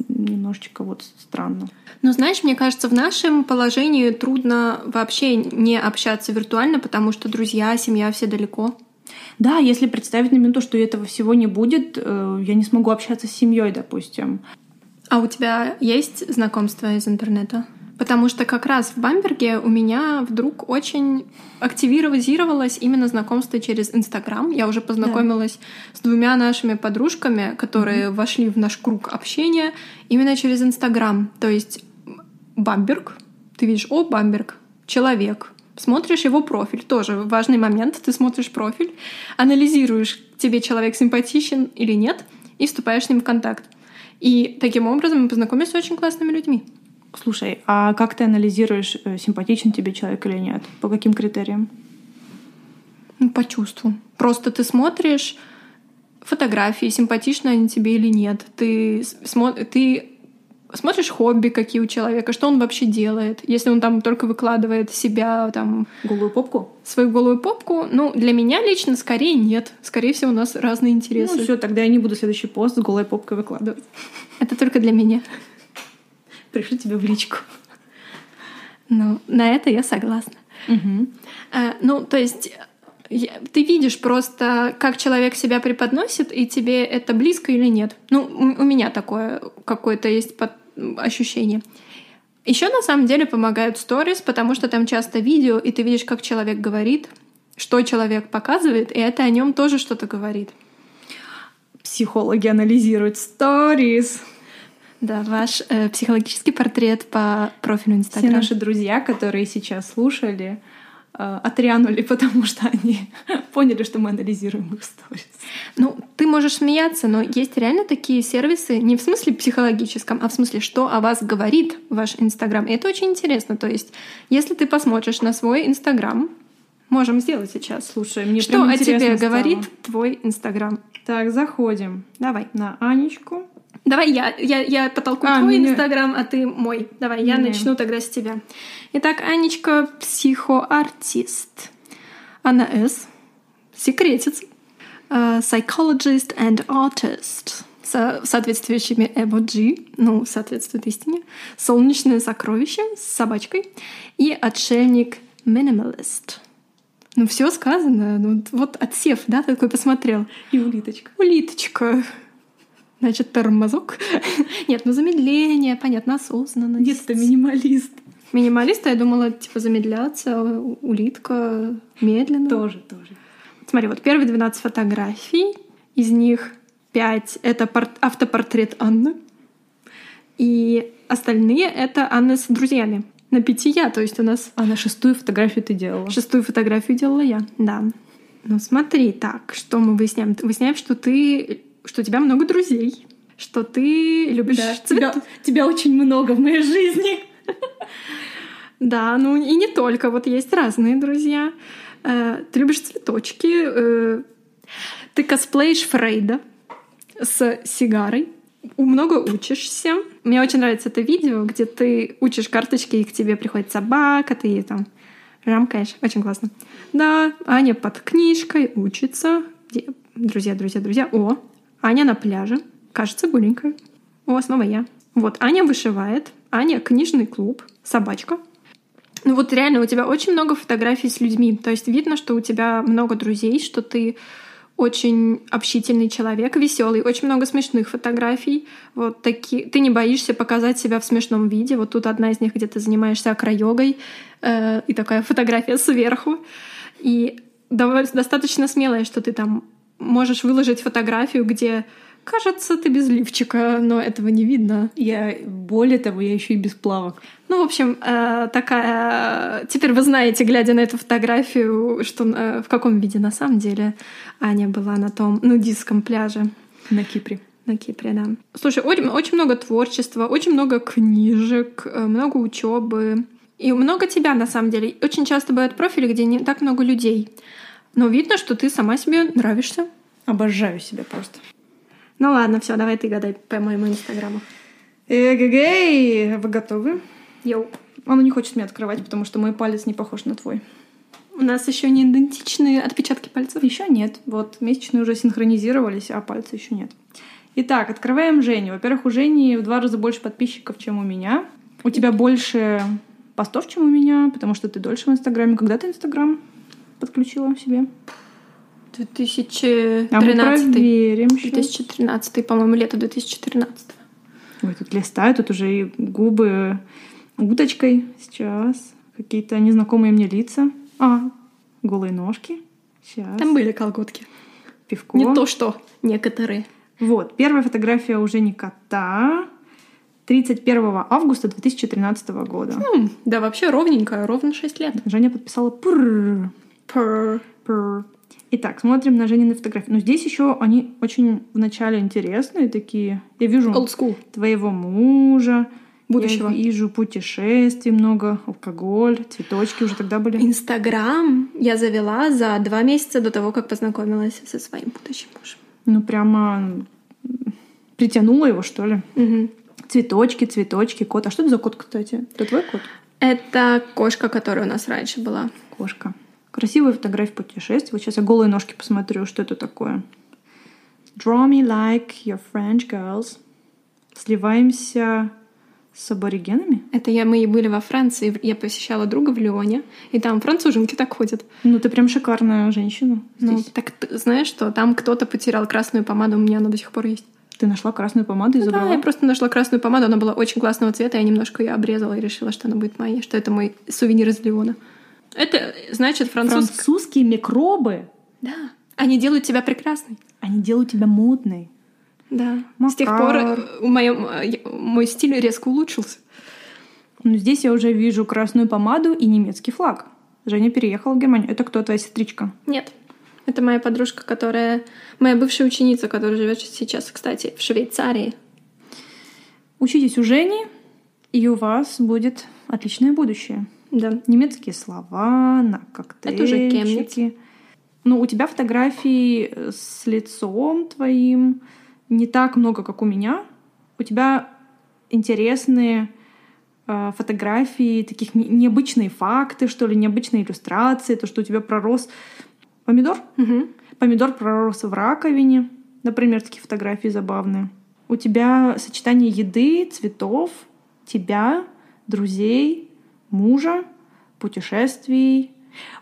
немножечко вот странно.
Но знаешь, мне кажется, в нашем положении трудно вообще не общаться виртуально, потому что друзья, семья все далеко.
Да, если представить на минуту, что этого всего не будет, э, я не смогу общаться с семьей, допустим.
А у тебя есть знакомства из интернета? Потому что как раз в Бамберге у меня вдруг очень активизировалось именно знакомство через Инстаграм. Я уже познакомилась да. с двумя нашими подружками, которые mm-hmm. вошли в наш круг общения именно через Инстаграм. То есть Бамберг, ты видишь, о, Бамберг, человек, смотришь его профиль, тоже важный момент, ты смотришь профиль, анализируешь, тебе человек симпатичен или нет, и вступаешь с ним в контакт. И таким образом мы познакомились с очень классными людьми.
Слушай, а как ты анализируешь, э, симпатичен тебе человек или нет? По каким критериям?
Ну, по чувству. Просто ты смотришь фотографии, симпатичны они тебе или нет. Ты, смо... ты смотришь хобби, какие у человека, что он вообще делает. Если он там только выкладывает себя, там...
Голую попку?
Свою голую попку. Ну, для меня лично скорее нет. Скорее всего, у нас разные интересы.
Ну, все, тогда я не буду следующий пост с голой попкой выкладывать.
Это только для меня.
Пришлю тебе в личку.
Ну, на это я согласна.
Угу.
А, ну, то есть ты видишь просто, как человек себя преподносит, и тебе это близко или нет. Ну, у меня такое какое-то есть ощущение. Еще на самом деле помогают сторис, потому что там часто видео, и ты видишь, как человек говорит, что человек показывает, и это о нем тоже что-то говорит.
Психологи анализируют сторис.
Да, ваш э, психологический портрет по профилю Инстаграм.
Все наши друзья, которые сейчас слушали, э, отрянули, потому что они поняли, что мы анализируем их сторис.
Ну, ты можешь смеяться, но есть реально такие сервисы, не в смысле психологическом, а в смысле, что о вас говорит ваш Инстаграм. И это очень интересно. То есть, если ты посмотришь на свой Инстаграм, можем сделать сейчас.
Слушай, мне
Что о тебе стало. говорит твой Инстаграм?
Так, заходим.
Давай.
На Анечку.
Давай я, я, я потолкую а, твой Инстаграм, а ты мой. Давай, я не. начну тогда с тебя. Итак, Анечка — психоартист. Анна С. — секретец. Uh, psychologist and artist со соответствующими эмоджи, ну, соответствует истине, солнечное сокровище с собачкой и отшельник минималист. Ну, все сказано. Ну, вот отсев, да, такой посмотрел.
И улиточка.
Улиточка. Значит, тормозок. Нет, ну замедление, понятно, осознанность.
Нет, это минималист.
Минималист, а я думала, типа, замедляться, улитка, медленно.
Тоже, тоже.
Смотри, вот первые 12 фотографий, из них 5 — это порт- автопортрет Анны, и остальные — это Анна с друзьями. На пяти я, то есть у нас...
А на шестую фотографию ты делала?
Шестую фотографию делала я, да. Ну смотри, так, что мы выясняем? Выясняем, что ты что у тебя много друзей, что ты любишь да,
цвет. Тебя, тебя очень много в моей жизни.
Да, ну и не только. Вот есть разные друзья. Э, ты любишь цветочки. Э, ты косплеишь Фрейда с сигарой. Много учишься. Мне очень нравится это видео, где ты учишь карточки, и к тебе приходит собака, ты ей там рамкаешь. Очень классно. Да, Аня под книжкой учится. Друзья, друзья, друзья. О, Аня на пляже. Кажется, голенькая. О, снова я. Вот, Аня вышивает. Аня — книжный клуб. Собачка. Ну вот реально у тебя очень много фотографий с людьми. То есть видно, что у тебя много друзей, что ты очень общительный человек, веселый, очень много смешных фотографий. Вот такие. Ты не боишься показать себя в смешном виде. Вот тут одна из них, где ты занимаешься акро-йогой, э, и такая фотография сверху. И достаточно смелая, что ты там можешь выложить фотографию, где кажется, ты без лифчика, но этого не видно.
Я более того, я еще и без плавок.
Ну, в общем, э, такая. Теперь вы знаете, глядя на эту фотографию, что э, в каком виде на самом деле Аня была на том нудистском пляже.
На Кипре.
На Кипре, да. Слушай, очень, очень много творчества, очень много книжек, э, много учебы. И много тебя, на самом деле. Очень часто бывают профили, где не так много людей. Но видно, что ты сама себе нравишься.
Обожаю себя просто.
Ну ладно, все, давай ты гадай по моему инстаграму.
Эгегей! Вы готовы?
Йоу.
Он не хочет мне открывать, потому что мой палец не похож на твой.
У нас еще не идентичные отпечатки пальцев.
Еще нет. Вот месячные уже синхронизировались, а пальцы еще нет. Итак, открываем Женю. Во-первых, у Жени в два раза больше подписчиков, чем у меня. У тебя больше постов, чем у меня, потому что ты дольше в Инстаграме. Когда ты Инстаграм подключила себе?
2013.
А мы проверим
2013, по-моему, лето 2013.
Ой, тут листаю, тут уже и губы уточкой. Сейчас. Какие-то незнакомые мне лица. А, голые ножки. Сейчас.
Там были колготки.
Пивко.
Не то что некоторые.
Вот, первая фотография уже не кота. 31 августа 2013 года.
М, да, вообще ровненько, ровно 6 лет.
Женя подписала пурр.
Пр.
пурр. Итак, смотрим на Женины фотографии. Но здесь еще они очень вначале интересные такие. Я вижу
Old school.
твоего мужа.
Будущего.
Я вижу путешествий много, алкоголь, цветочки уже тогда были.
Инстаграм я завела за два месяца до того, как познакомилась со своим будущим мужем.
Ну, прямо притянула его, что ли.
Мгм.
Цветочки, цветочки, кот. А что это за кот, кстати? Это твой кот?
Это кошка, которая у нас раньше была.
Кошка. Красивые фотографии путешествий. Вот сейчас я голые ножки посмотрю, что это такое. Draw me like your French girls. Сливаемся с аборигенами?
Это я, мы и были во Франции. Я посещала друга в Лионе, и там француженки так ходят.
Ну, ты прям шикарная женщина
Ну,
здесь.
так ты знаешь что? Там кто-то потерял красную помаду, у меня она до сих пор есть.
Ты нашла красную помаду и
Ну Да,
забрала?
я просто нашла красную помаду, она была очень классного цвета, я немножко ее обрезала и решила, что она будет моей, что это мой сувенир из Лиона. Это значит француз...
Французские микробы,
Да. Они делают тебя прекрасной.
они делают тебя модной.
Да. С тех
Макар.
пор э, моё- э, мой стиль резко улучшился.
Ну, здесь я уже вижу красную помаду и немецкий флаг. Женя переехала в Германию. Это кто, твоя сестричка?
Нет. Это моя подружка, которая... Моя бывшая ученица, которая живет сейчас, кстати, в Швейцарии.
Учитесь у Жени, и у вас будет отличное будущее.
Да.
Немецкие слова на
Это уже
коктейльчики. Ну, у тебя фотографий э, с лицом твоим не так много, как у меня. У тебя интересные э, фотографии, таких не- необычные факты, что ли, необычные иллюстрации, то, что у тебя пророс помидор.
Мгм.
Помидор пророс в раковине. Например, такие фотографии забавные. У тебя сочетание еды, цветов, тебя, друзей, мужа, путешествий.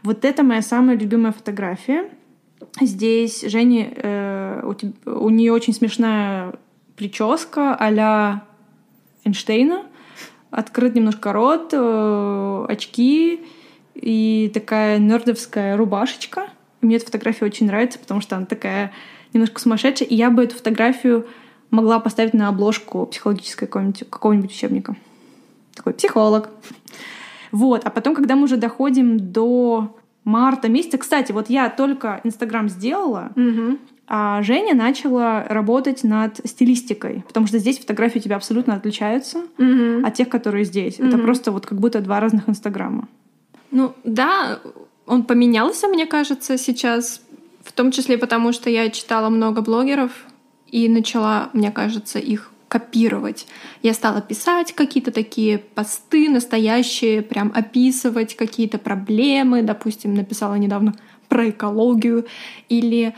Вот это моя самая любимая фотография. Здесь Женя, э, у, у нее очень смешная прическа а-ля Эйнштейна. Открыт немножко рот, э, очки и такая нердовская рубашечка. Мне эта фотография очень нравится, потому что она такая немножко сумасшедшая. И я бы эту фотографию могла поставить на обложку психологической какого-нибудь, какого-нибудь учебника. Такой психолог. Вот. А потом, когда мы уже доходим до марта месяца... Кстати, вот я только Инстаграм сделала,
Мгм.
а Женя начала работать над стилистикой, потому что здесь фотографии у тебя абсолютно отличаются
Мгм.
от тех, которые здесь. Это
Мгм.
просто вот как будто два разных Инстаграма.
Ну да, он поменялся, мне кажется, сейчас, в том числе потому, что я читала много блогеров и начала, мне кажется, их копировать. Я стала писать какие-то такие посты настоящие, прям описывать какие-то проблемы. Допустим, написала недавно про экологию или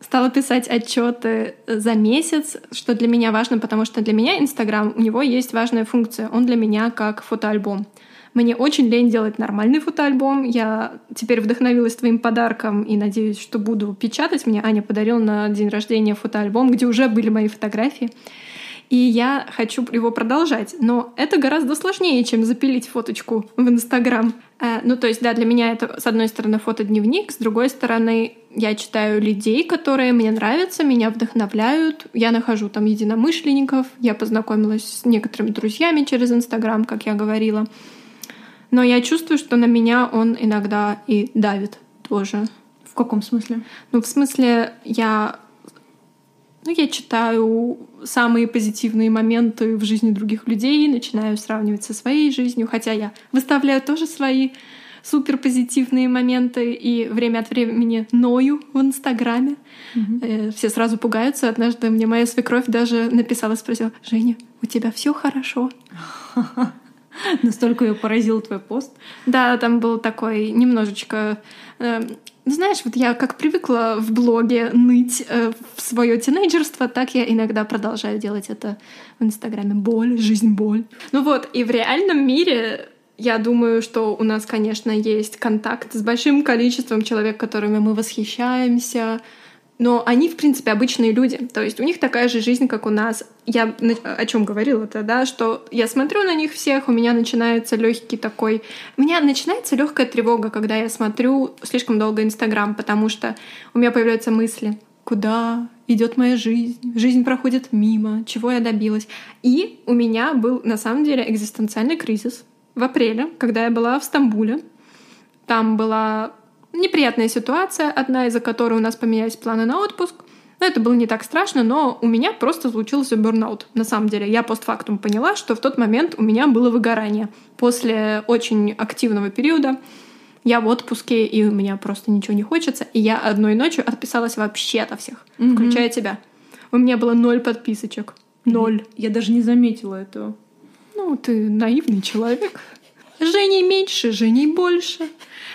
стала писать отчеты за месяц, что для меня важно, потому что для меня Инстаграм, у него есть важная функция. Он для меня как фотоальбом. Мне очень лень делать нормальный фотоальбом. Я теперь вдохновилась твоим подарком и надеюсь, что буду печатать. Мне Аня подарила на день рождения фотоальбом, где уже были мои фотографии. И я хочу его продолжать. Но это гораздо сложнее, чем запилить фоточку в Инстаграм. Э, Ну, то есть, да, для меня это, с одной стороны, фотодневник, с другой стороны, я читаю людей, которые мне нравятся, меня вдохновляют. Я нахожу там единомышленников. Я познакомилась с некоторыми друзьями через Инстаграм, как я говорила. Но я чувствую, что на меня он иногда и давит тоже.
В каком смысле?
Ну, в смысле, я... Ну, я читаю самые позитивные моменты в жизни других людей, начинаю сравнивать со своей жизнью, хотя я выставляю тоже свои супер позитивные моменты и время от времени ною в Инстаграме. Э, Все сразу пугаются. Однажды мне моя свекровь даже написала, спросила, Женя, у тебя все хорошо?
Настолько ее поразил твой пост.
Да, там был такой немножечко... э, ну, знаешь, вот я как привыкла в блоге ныть э, в свое тинейджерство, так я иногда продолжаю делать это в Инстаграме. Боль, жизнь, боль. Ну вот, и в реальном мире я думаю, что у нас, конечно, есть контакт с большим количеством человек, которыми мы восхищаемся, но они, в принципе, обычные люди. То есть у них такая же жизнь, как у нас. Я о чем говорила-то, да, что я смотрю на них всех, у меня начинается легкий такой... У меня начинается легкая тревога, когда я смотрю слишком долго Инстаграм, потому что у меня появляются мысли, куда идет моя жизнь, жизнь проходит мимо, чего я добилась. И у меня был на самом деле экзистенциальный кризис в апреле, когда я была в Стамбуле. Там была неприятная ситуация, одна из-за которой у нас поменялись планы на отпуск. Но это было не так страшно, но у меня просто случился бурнаут. На самом деле, я постфактум поняла, что в тот момент у меня было выгорание. После очень активного периода я в отпуске, и у меня просто ничего не хочется. И я одной ночью отписалась вообще от всех, mm-hmm. включая тебя. У меня было ноль подписочек. Ноль.
Я даже не заметила этого.
Ну, ты наивный человек. Женей меньше, Женей больше.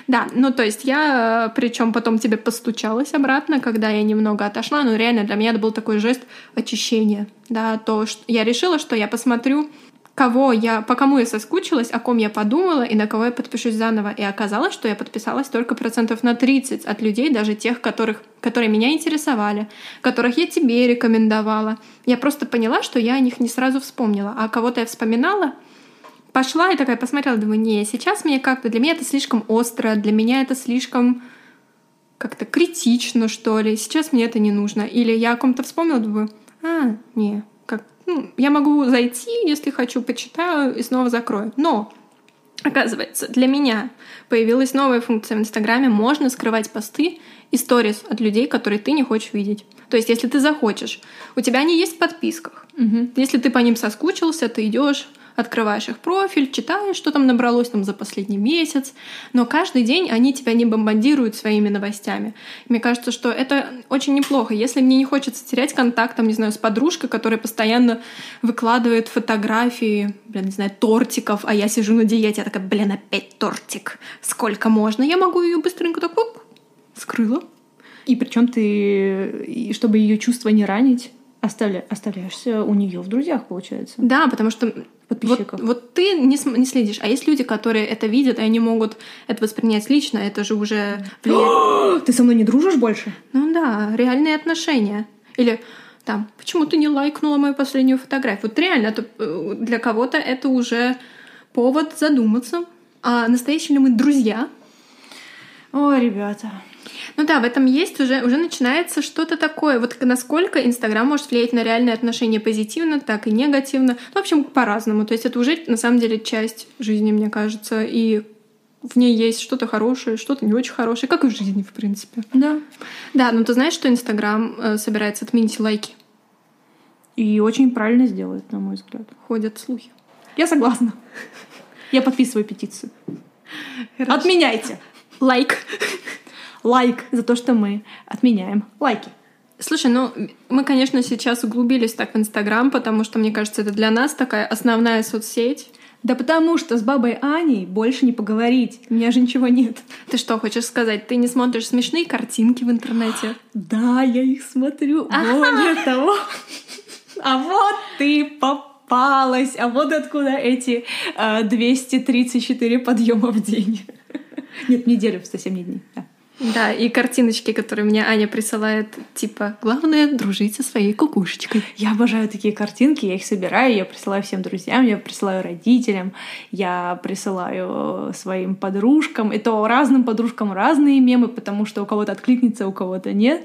Да, ну то есть я, причем потом тебе постучалась обратно, когда я немного отошла, но реально для меня это был такой жест очищения, да, то, что я решила, что я посмотрю, кого я, по кому я соскучилась, о ком я подумала и на кого я подпишусь заново. И оказалось, что я подписалась только процентов на 30 от людей, даже тех, которых, которые меня интересовали, которых я тебе рекомендовала. Я просто поняла, что я о них не сразу вспомнила, а кого-то я вспоминала, пошла и такая посмотрела, думаю, не, сейчас мне как-то, для меня это слишком остро, для меня это слишком как-то критично, что ли, сейчас мне это не нужно. Или я о ком-то вспомнила, думаю, а, не, ну, я могу зайти, если хочу, почитаю и снова закрою. Но Оказывается, для меня появилась новая функция в Инстаграме. Можно скрывать посты и сторис от людей, которые ты не хочешь видеть. То есть, если ты захочешь, у тебя они есть в подписках. Угу. Если ты по ним соскучился, ты идешь открываешь их профиль, читаешь, что там набралось там за последний месяц, но каждый день они тебя не бомбардируют своими новостями. Мне кажется, что это очень неплохо. Если мне не хочется терять контакт, там, не знаю, с подружкой, которая постоянно выкладывает фотографии, блин, не знаю, тортиков, а я сижу на диете, я такая, блин, опять тортик, сколько можно? Я могу ее быстренько так, оп, скрыла.
И причем ты, чтобы ее чувства не ранить, оставля, оставляешься у нее в друзьях, получается.
Да, потому что подписчиков. Вот, вот ты не, не следишь, а есть люди, которые это видят, и они могут это воспринять лично, это же уже
влияет. Ты со мной не дружишь больше?
Ну да, реальные отношения. Или там, почему ты не лайкнула мою последнюю фотографию? Вот реально, это, э, для кого-то это уже повод задуматься, а настоящие ли мы друзья?
Ой, ребята,
ну да, в этом есть уже, уже начинается что-то такое. Вот насколько Инстаграм может влиять на реальные отношения позитивно, так и негативно. Ну, в общем, по-разному. То есть это уже на самом деле часть жизни, мне кажется. И в ней есть что-то хорошее, что-то не очень хорошее, как и в жизни, в принципе.
Да.
Да, но ты знаешь, что Инстаграм э, собирается отменить лайки?
И очень правильно сделает, на мой взгляд.
Ходят слухи.
Я согласна. Я подписываю петицию. Хорошо. Отменяйте.
Лайк
лайк за то, что мы отменяем лайки.
Слушай, ну мы, конечно, сейчас углубились так в Инстаграм, потому что, мне кажется, это для нас такая основная соцсеть.
Да потому что с бабой Аней больше не поговорить. У меня же ничего нет.
Ты что хочешь сказать? Ты не смотришь смешные картинки в интернете?
Да, я их смотрю. Более того. А вот ты попалась. А вот откуда эти э, 234 подъема в день. Нет, неделю, совсем не дни. Да.
Да, и картиночки, которые мне Аня присылает, типа, главное — дружить со своей кукушечкой.
Я обожаю такие картинки, я их собираю, я присылаю всем друзьям, я присылаю родителям, я присылаю своим подружкам. И то разным подружкам разные мемы, потому что у кого-то откликнется, у кого-то нет.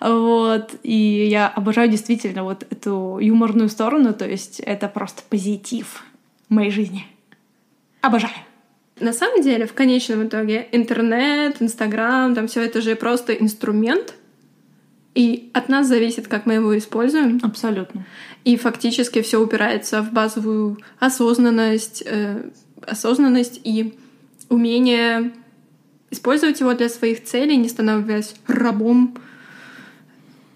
Вот. И я обожаю действительно вот эту юморную сторону, то есть это просто позитив моей жизни. Обожаю.
На самом деле, в конечном итоге, интернет, Инстаграм, там все это же просто инструмент, и от нас зависит, как мы его используем.
Абсолютно.
И фактически все упирается в базовую осознанность, э, осознанность и умение использовать его для своих целей, не становясь рабом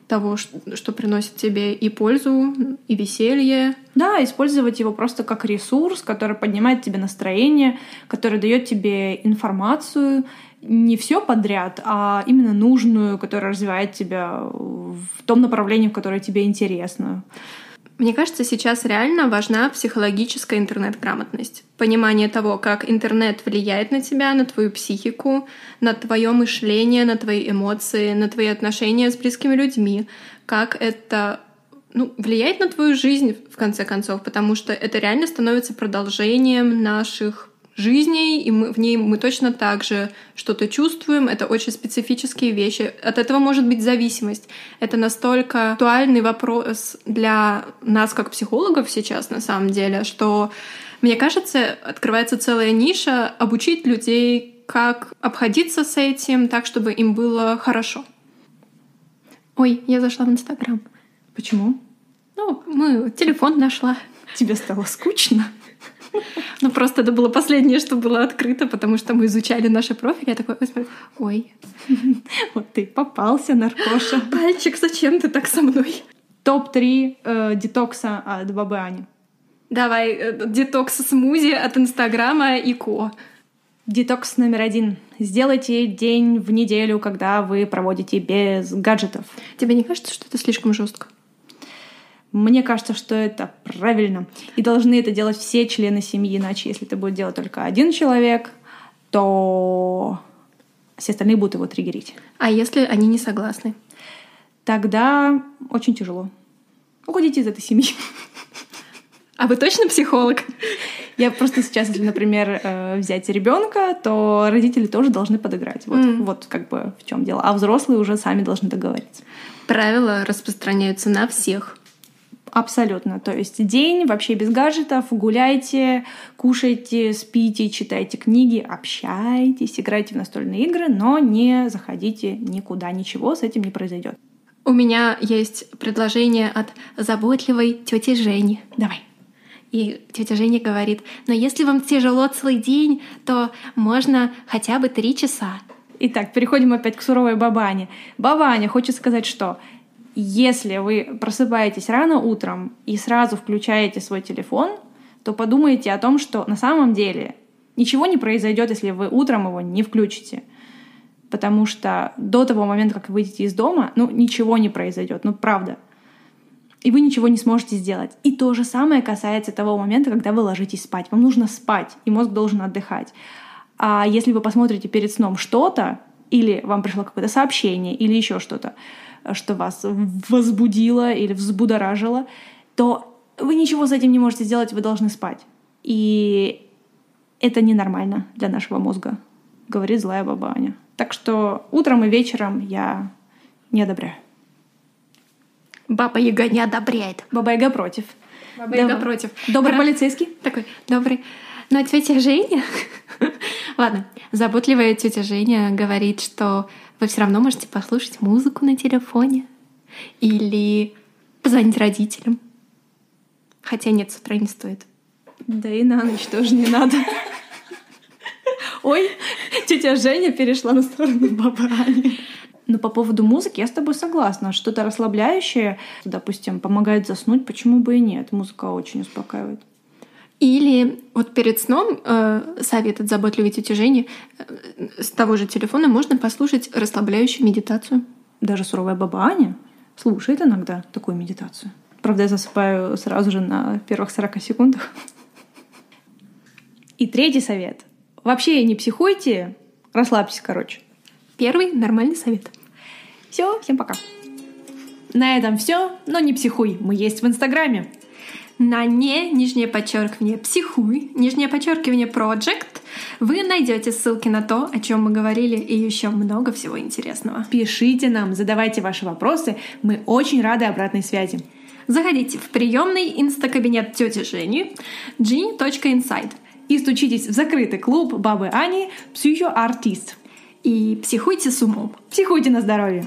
того, что приносит тебе и пользу, и веселье.
Да, использовать его просто как ресурс, который поднимает тебе настроение, который дает тебе информацию, не все подряд, а именно нужную, которая развивает тебя в том направлении, в которое тебе интересно.
Мне кажется, сейчас реально важна психологическая интернет-грамотность. Понимание того, как интернет влияет на тебя, на твою психику, на твое мышление, на твои эмоции, на твои отношения с близкими людьми, как это ну, влияет на твою жизнь, в конце концов, потому что это реально становится продолжением наших жизней, и мы, в ней мы точно так же что-то чувствуем. Это очень специфические вещи. От этого может быть зависимость. Это настолько актуальный вопрос для нас, как психологов сейчас, на самом деле, что, мне кажется, открывается целая ниша обучить людей, как обходиться с этим так, чтобы им было хорошо. Ой, я зашла в Инстаграм.
Почему?
Ну, мы телефон нашла.
Тебе стало скучно?
Ну, просто это было последнее, что было открыто, потому что мы изучали наши профили. Я такой, ой,
вот ты попался, наркоша.
Пальчик, зачем ты так со мной?
Топ-3 э, детокса от Бабы Ани.
Давай, э, детокс смузи от Инстаграма и Ко.
Детокс номер один. Сделайте день в неделю, когда вы проводите без гаджетов.
Тебе не кажется, что это слишком жестко?
Мне кажется, что это правильно. И должны это делать все члены семьи, иначе если это будет делать только один человек, то все остальные будут его триггерить.
А если они не согласны?
Тогда очень тяжело. Уходите из этой семьи.
А вы точно психолог?
Я просто сейчас, если, например, э, взять ребенка, то родители тоже должны подыграть. Вот, mm. вот как бы в чем дело. А взрослые уже сами должны договориться.
Правила распространяются на всех.
Абсолютно. То есть день вообще без гаджетов, гуляйте, кушайте, спите, читайте книги, общайтесь, играйте в настольные игры, но не заходите никуда, ничего с этим не произойдет.
У меня есть предложение от заботливой тети Жени.
Давай.
И тетя Женя говорит, но если вам тяжело целый день, то можно хотя бы три часа.
Итак, переходим опять к суровой бабане. Бабаня хочет сказать, что если вы просыпаетесь рано утром и сразу включаете свой телефон, то подумайте о том, что на самом деле ничего не произойдет, если вы утром его не включите. Потому что до того момента, как вы выйдете из дома, ну, ничего не произойдет, ну, правда. И вы ничего не сможете сделать. И то же самое касается того момента, когда вы ложитесь спать. Вам нужно спать, и мозг должен отдыхать. А если вы посмотрите перед сном что-то, или вам пришло какое-то сообщение, или еще что-то, что вас возбудило или взбудоражило, то вы ничего с этим не можете сделать, вы должны спать. И это ненормально для нашего мозга, говорит злая баба Аня. Так что утром и вечером я не одобряю.
Баба Яга не одобряет.
Баба Яга против.
Баба Яга Доб... против.
Добрый Хра... полицейский.
Такой, добрый. Но тетя Женя... Ладно, заботливая тетя Женя говорит, что вы все равно можете послушать музыку на телефоне или позвонить родителям. Хотя нет, с утра не стоит.
Да и на ночь тоже не надо. Ой, тетя Женя перешла на сторону бабы Ани. Но ну, по поводу музыки я с тобой согласна. Что-то расслабляющее, допустим, помогает заснуть, почему бы и нет. Музыка очень успокаивает.
Или вот перед сном э, совет от заботливой тети Жени э, с того же телефона можно послушать расслабляющую медитацию.
Даже суровая баба Аня слушает иногда такую медитацию. Правда, я засыпаю сразу же на первых 40 секундах. И третий совет. Вообще не психуйте, расслабьтесь, короче.
Первый нормальный совет.
Все, всем пока. На этом все, но не психуй, мы есть в Инстаграме
на не, нижнее подчеркивание, психуй, нижнее подчеркивание project, вы найдете ссылки на то, о чем мы говорили, и еще много всего интересного.
Пишите нам, задавайте ваши вопросы, мы очень рады обратной связи.
Заходите в приемный инстакабинет тети Жени genie.inside
и стучитесь в закрытый клуб бабы Ани «Психоартист».
И психуйте с умом.
Психуйте на здоровье.